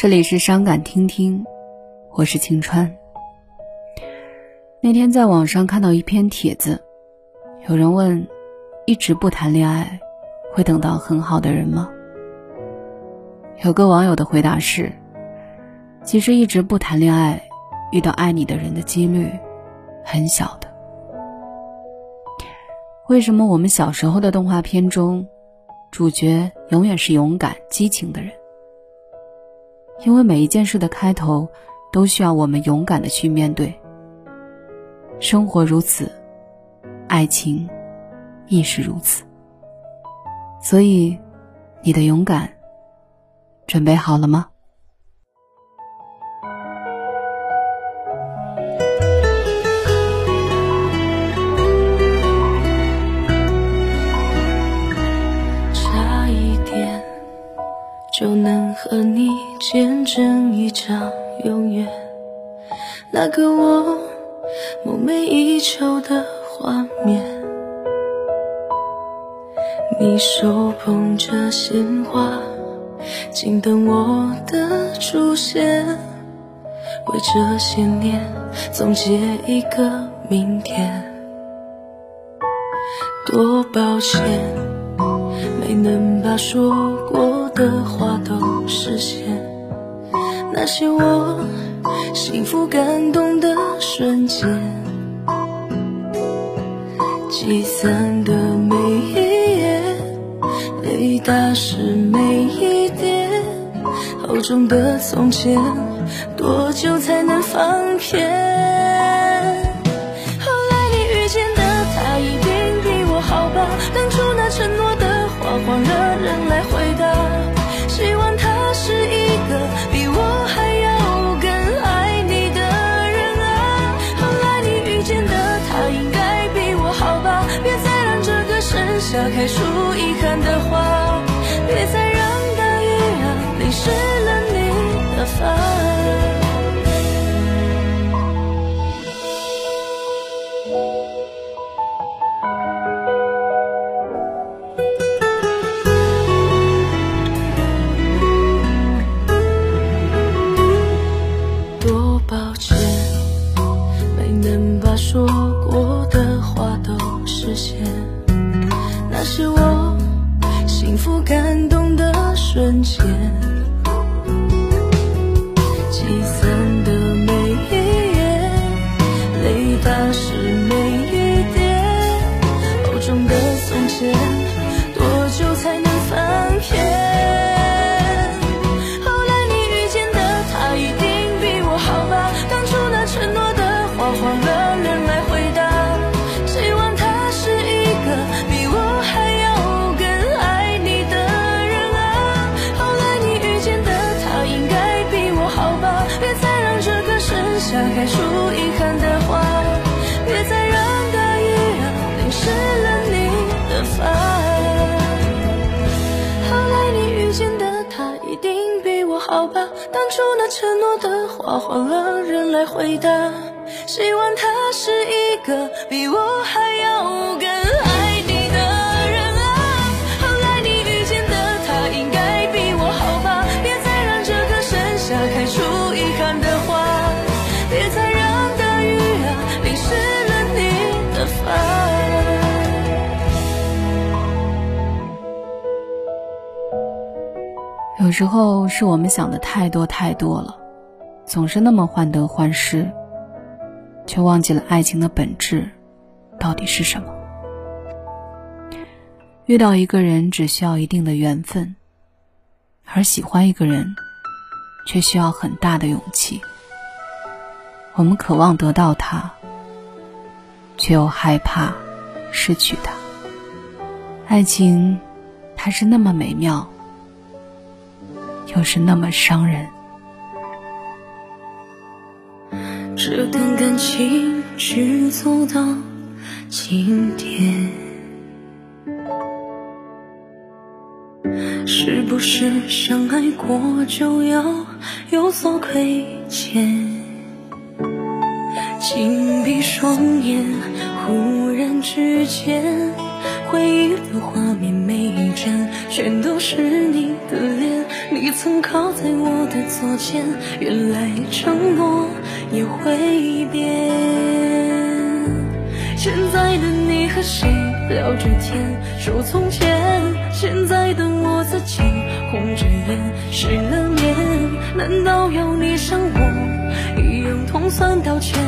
这里是伤感听听，我是晴川。那天在网上看到一篇帖子，有人问：一直不谈恋爱，会等到很好的人吗？有个网友的回答是：其实一直不谈恋爱，遇到爱你的人的几率很小的。为什么我们小时候的动画片中，主角永远是勇敢、激情的人？因为每一件事的开头，都需要我们勇敢的去面对。生活如此，爱情亦是如此。所以，你的勇敢准备好了吗？差一点就能和你见证一场永远，那个我梦寐以求的画面。你手捧着鲜花，静等我的出现，为这些年总结一个明天。多抱歉。没能把说过的话都实现，那些我幸福感动的瞬间，积攒的每一页，泪打湿每一点，厚重的从前，多久才能放片？说出遗憾的话，别再让大雨淋湿用那承诺的话换了人来回答，希望他是一个比我还要更有时候是我们想的太多太多了，总是那么患得患失，却忘记了爱情的本质到底是什么。遇到一个人只需要一定的缘分，而喜欢一个人却需要很大的勇气。我们渴望得到他，却又害怕失去他。爱情，它是那么美妙，又是那么伤人。这段感情只走到今天，是不是相爱过就要有所亏欠？紧闭双眼，忽然之间，回忆的画面每一帧，全都是你的脸。你曾靠在我的左肩，原来承诺也会变。现在的你和谁聊着天，说从前，现在的我自己红着眼，失了眠。难道要你像我一样痛算道歉？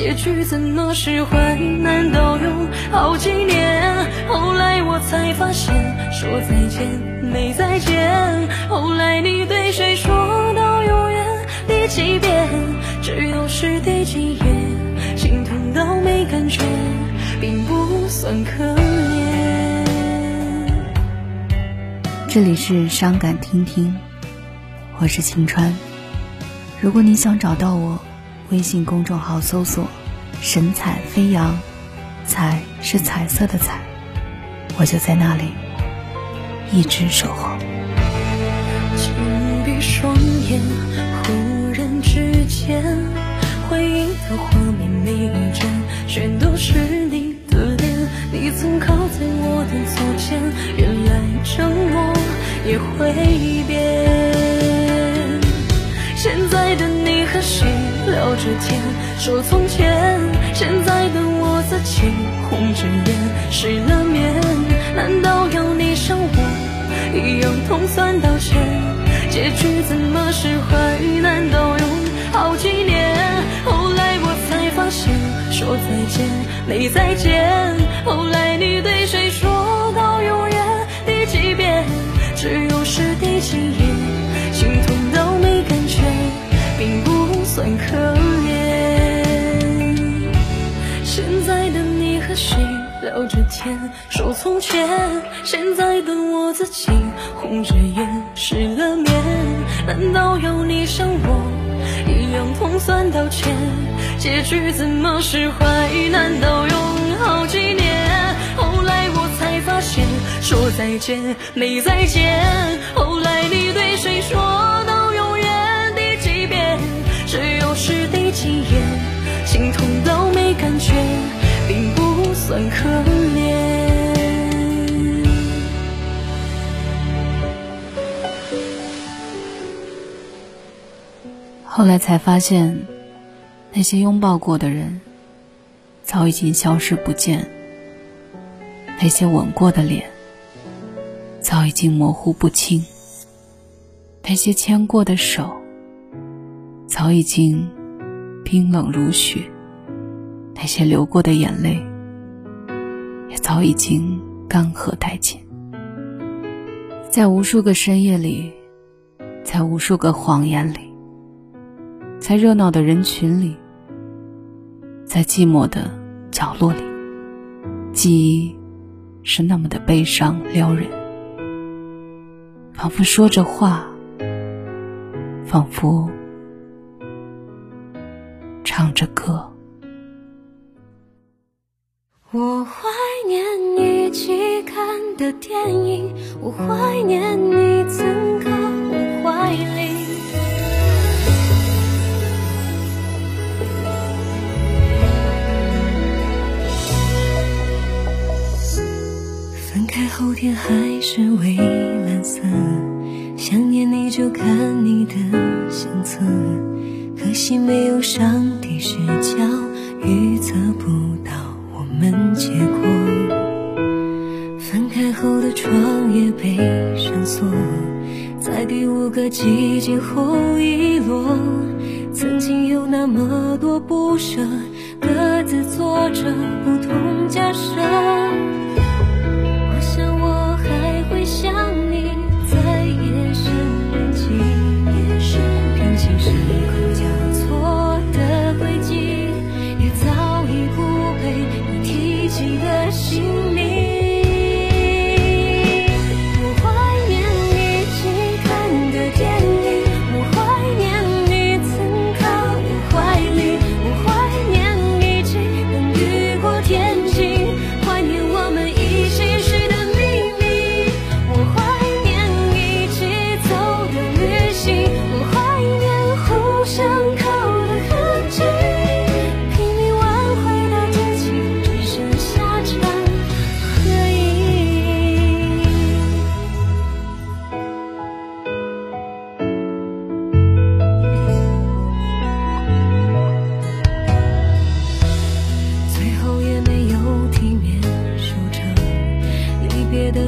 结局怎么释怀？难道用好几年？后来我才发现，说再见没再见。后来你对谁说到永远？第几遍？只有是第几页？心痛到没感觉，并不算可怜。这里是伤感听听，我是晴川。如果你想找到我。微信公众号搜索“神采飞扬”，彩是彩色的彩，我就在那里，一直守候。紧闭双眼，忽然之间，回忆的画面每一帧，全都是你的脸。你曾靠在我的左肩，原来承诺也会变。着天，说从前，现在的我自己红着眼，失了眠。难道要你像我一样痛算道歉？结局怎么释怀？难道用好几年？后来我才发现，说再见没再见。后来你对谁说到永远？第几遍？只有是第天，说从前，现在的我自己红着眼，失了眠。难道要你像我一样痛算道歉？结局怎么释怀？难道用好几年？后来我才发现，说再见没再见。后来你对谁说到永远？只有是第几眼，心痛到没感觉，并不算可怜。后来才发现，那些拥抱过的人，早已经消失不见；那些吻过的脸，早已经模糊不清；那些牵过的手。早已经冰冷如雪，那些流过的眼泪也早已经干涸殆尽。在无数个深夜里，在无数个谎言里，在热闹的人群里，在寂寞的角落里，记忆是那么的悲伤撩人，仿佛说着话，仿佛。唱着歌，我怀念一起看的电影，我怀念你曾靠我怀里。后天还是蔚蓝色，想念你就看你的相册。可惜没有上帝视角，预测不到我们结果。分开后的窗也被上锁，在第五个季节后遗落。曾经有那么多不舍，各自做着不同假设。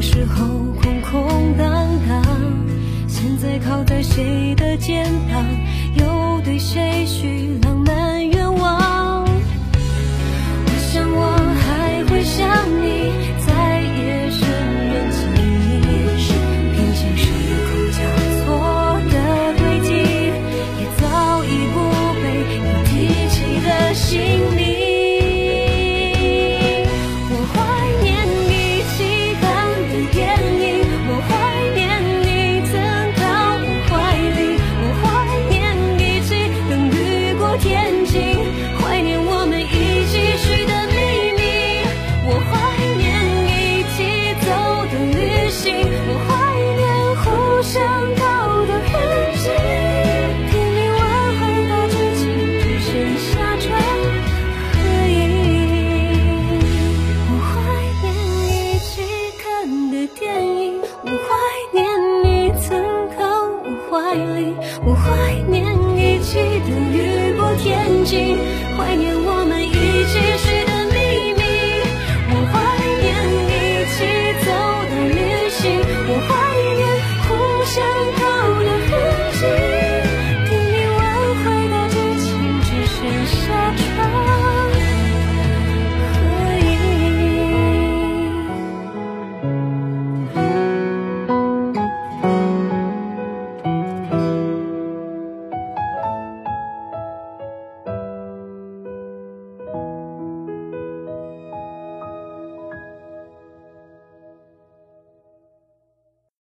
时候空空荡荡现在靠在谁的肩膀？怀里我怀念一起的雨过天晴，怀念我们。